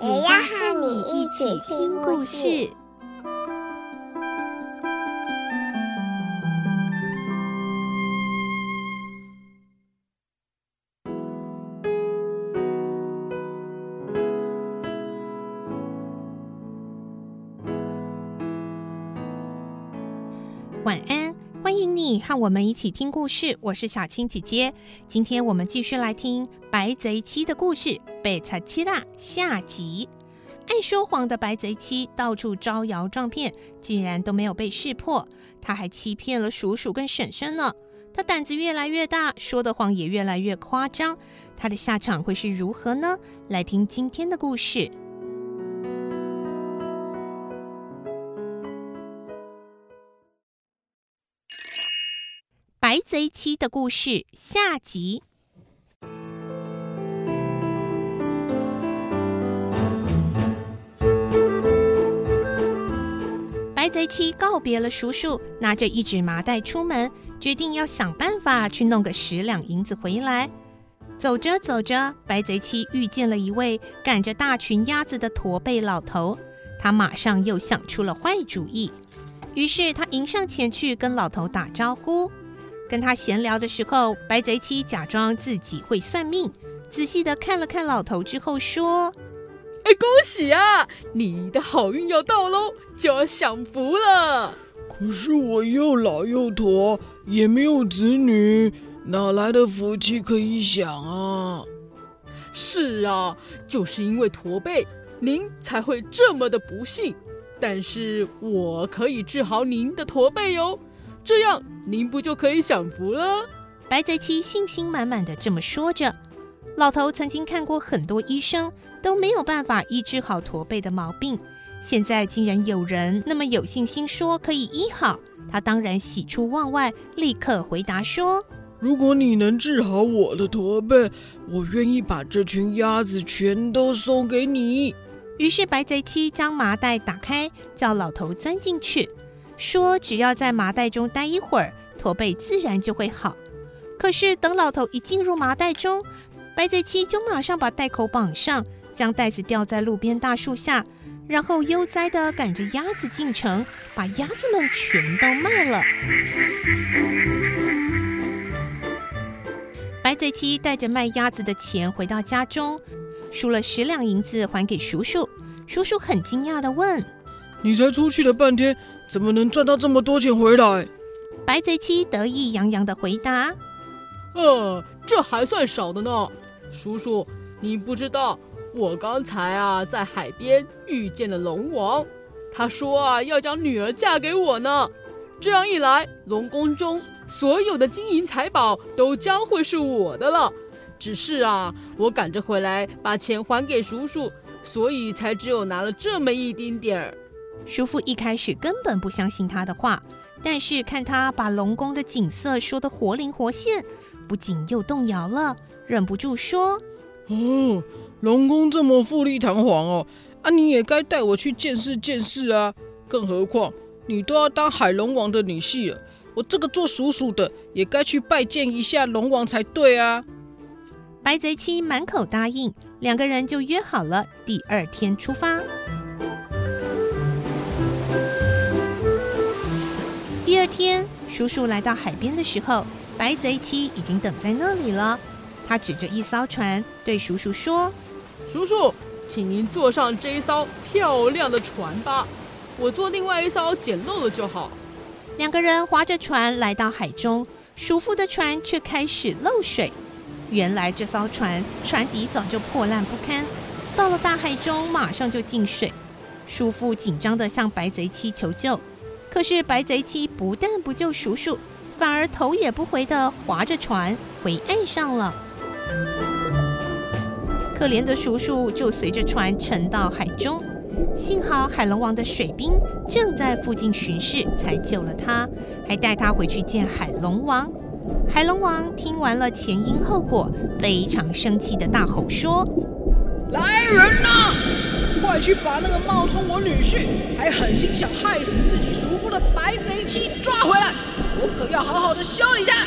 也要和你一起听故事。晚安，欢迎你和我们一起听故事。我是小青姐姐，今天我们继续来听《白贼七》的故事，贝查七拉下集。爱说谎的白贼七到处招摇撞骗，竟然都没有被识破。他还欺骗了叔叔跟婶婶呢。他胆子越来越大，说的谎也越来越夸张。他的下场会是如何呢？来听今天的故事。白贼七的故事下集。白贼七告别了叔叔，拿着一纸麻袋出门，决定要想办法去弄个十两银子回来。走着走着，白贼七遇见了一位赶着大群鸭子的驼背老头，他马上又想出了坏主意，于是他迎上前去跟老头打招呼。跟他闲聊的时候，白贼七假装自己会算命，仔细的看了看老头之后说：“哎，恭喜啊，你的好运要到喽，就要享福了。可是我又老又驼，也没有子女，哪来的福气可以享啊？”是啊，就是因为驼背，您才会这么的不幸。但是我可以治好您的驼背哟。这样您不就可以享福了？白泽七信心满满的这么说着。老头曾经看过很多医生，都没有办法医治好驼背的毛病。现在竟然有人那么有信心说可以医好，他当然喜出望外，立刻回答说：“如果你能治好我的驼背，我愿意把这群鸭子全都送给你。”于是白贼七将麻袋打开，叫老头钻进去。说只要在麻袋中待一会儿，驼背自然就会好。可是等老头一进入麻袋中，白贼七就马上把袋口绑上，将袋子吊在路边大树下，然后悠哉地赶着鸭子进城，把鸭子们全都卖了。白贼七带着卖鸭子的钱回到家中，输了十两银子还给叔叔。叔叔很惊讶地问：“你才出去了半天？”怎么能赚到这么多钱回来？白贼七得意洋洋地回答：“呃，这还算少的呢。叔叔，你不知道，我刚才啊在海边遇见了龙王，他说啊要将女儿嫁给我呢。这样一来，龙宫中所有的金银财宝都将会是我的了。只是啊，我赶着回来把钱还给叔叔，所以才只有拿了这么一丁点儿。”叔父一开始根本不相信他的话，但是看他把龙宫的景色说得活灵活现，不仅又动摇了，忍不住说：“哦，龙宫这么富丽堂皇哦，啊，你也该带我去见识见识啊！更何况你都要当海龙王的女婿了，我这个做叔叔的也该去拜见一下龙王才对啊！”白贼七满口答应，两个人就约好了第二天出发。第二天，叔叔来到海边的时候，白贼七已经等在那里了。他指着一艘船，对叔叔说：“叔叔，请您坐上这一艘漂亮的船吧，我坐另外一艘简陋的就好。”两个人划着船来到海中，叔父的船却开始漏水。原来这艘船船底早就破烂不堪，到了大海中马上就进水。叔父紧张地向白贼七求救。可是白贼七不但不救叔叔，反而头也不回地划着船回岸上了。可怜的叔叔就随着船沉到海中。幸好海龙王的水兵正在附近巡视，才救了他，还带他回去见海龙王。海龙王听完了前因后果，非常生气的大吼说：“来人呐，快去把那个冒充我女婿，还狠心想害死自己叔父的白贼妻抓回来！我可要好好的修理他！”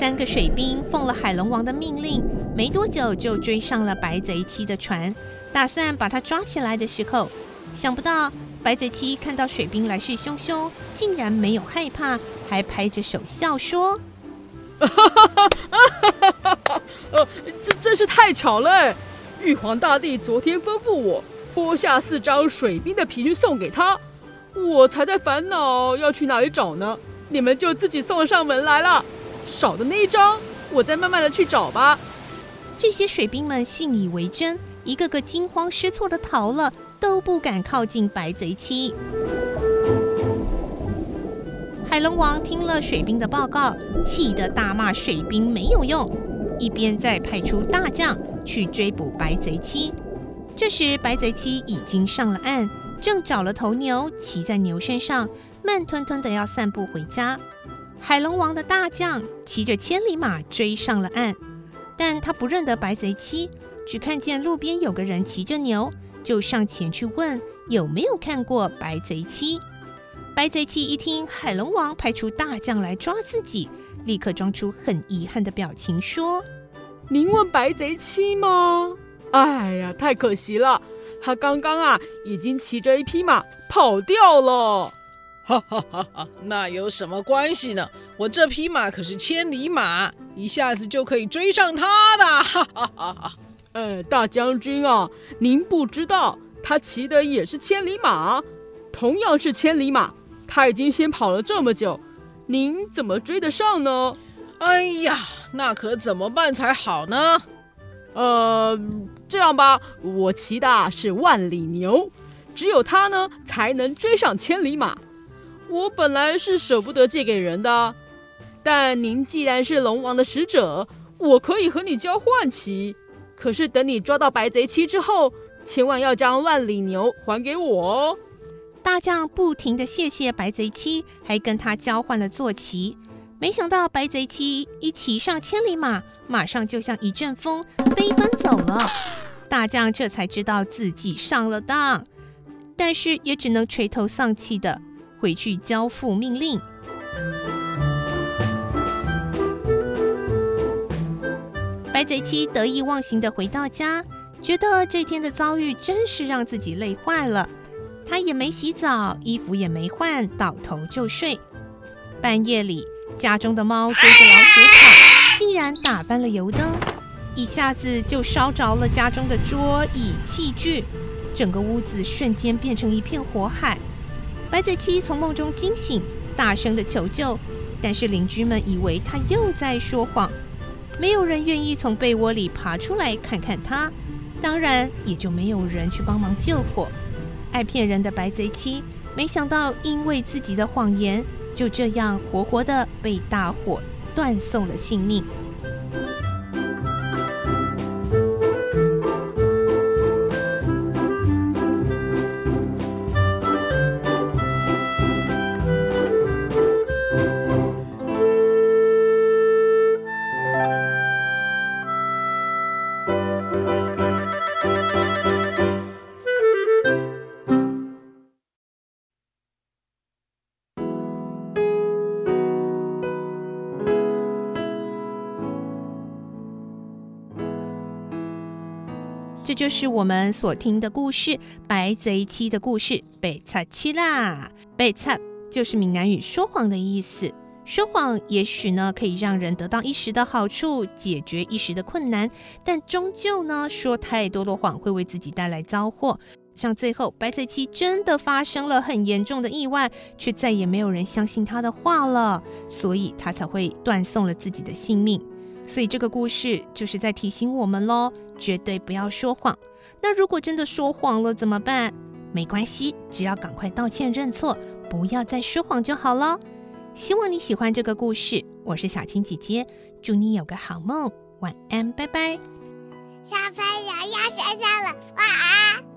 三个水兵奉了海龙王的命令，没多久就追上了白贼七的船。打算把他抓起来的时候，想不到白贼七看到水兵来势汹汹，竟然没有害怕，还拍着手笑说：“哈哈哈哈哈哈！呃，这真是太巧了！玉皇大帝昨天吩咐我剥下四张水兵的皮去送给他，我才在烦恼要去哪里找呢，你们就自己送上门来了。少的那一张，我再慢慢的去找吧。”这些水兵们信以为真。一个个惊慌失措的逃了，都不敢靠近白贼七。海龙王听了水兵的报告，气得大骂水兵没有用，一边再派出大将去追捕白贼七。这时，白贼七已经上了岸，正找了头牛，骑在牛身上，慢吞吞的要散步回家。海龙王的大将骑着千里马追上了岸，但他不认得白贼七。只看见路边有个人骑着牛，就上前去问有没有看过白贼七。白贼七一听海龙王派出大将来抓自己，立刻装出很遗憾的表情，说：“您问白贼七吗？哎呀，太可惜了，他刚刚啊已经骑着一匹马跑掉了。”哈哈哈哈！那有什么关系呢？我这匹马可是千里马，一下子就可以追上他的。哈哈哈哈！呃，大将军啊，您不知道，他骑的也是千里马，同样是千里马，他已经先跑了这么久，您怎么追得上呢？哎呀，那可怎么办才好呢？呃，这样吧，我骑的是万里牛，只有他呢才能追上千里马。我本来是舍不得借给人的，但您既然是龙王的使者，我可以和你交换骑。可是等你抓到白贼七之后，千万要将万里牛还给我哦！大将不停地谢谢白贼七，还跟他交换了坐骑。没想到白贼七一骑上千里马，马上就像一阵风飞奔走了。大将这才知道自己上了当，但是也只能垂头丧气的回去交付命令。白贼七得意忘形的回到家，觉得这天的遭遇真是让自己累坏了。他也没洗澡，衣服也没换，倒头就睡。半夜里，家中的猫追着老鼠跑，竟然打翻了油灯，一下子就烧着了家中的桌椅器具，整个屋子瞬间变成一片火海。白贼七从梦中惊醒，大声的求救，但是邻居们以为他又在说谎。没有人愿意从被窝里爬出来看看他，当然也就没有人去帮忙救火。爱骗人的白贼七，没想到因为自己的谎言，就这样活活的被大火断送了性命。这就是我们所听的故事《白贼七》的故事。被擦七啦，被擦就是闽南语说谎的意思。说谎也许呢可以让人得到一时的好处，解决一时的困难，但终究呢说太多的谎会为自己带来糟祸。像最后白贼七真的发生了很严重的意外，却再也没有人相信他的话了，所以他才会断送了自己的性命。所以这个故事就是在提醒我们喽，绝对不要说谎。那如果真的说谎了怎么办？没关系，只要赶快道歉认错，不要再说谎就好了。希望你喜欢这个故事，我是小青姐姐，祝你有个好梦，晚安，拜拜。小朋友要睡觉了。晚安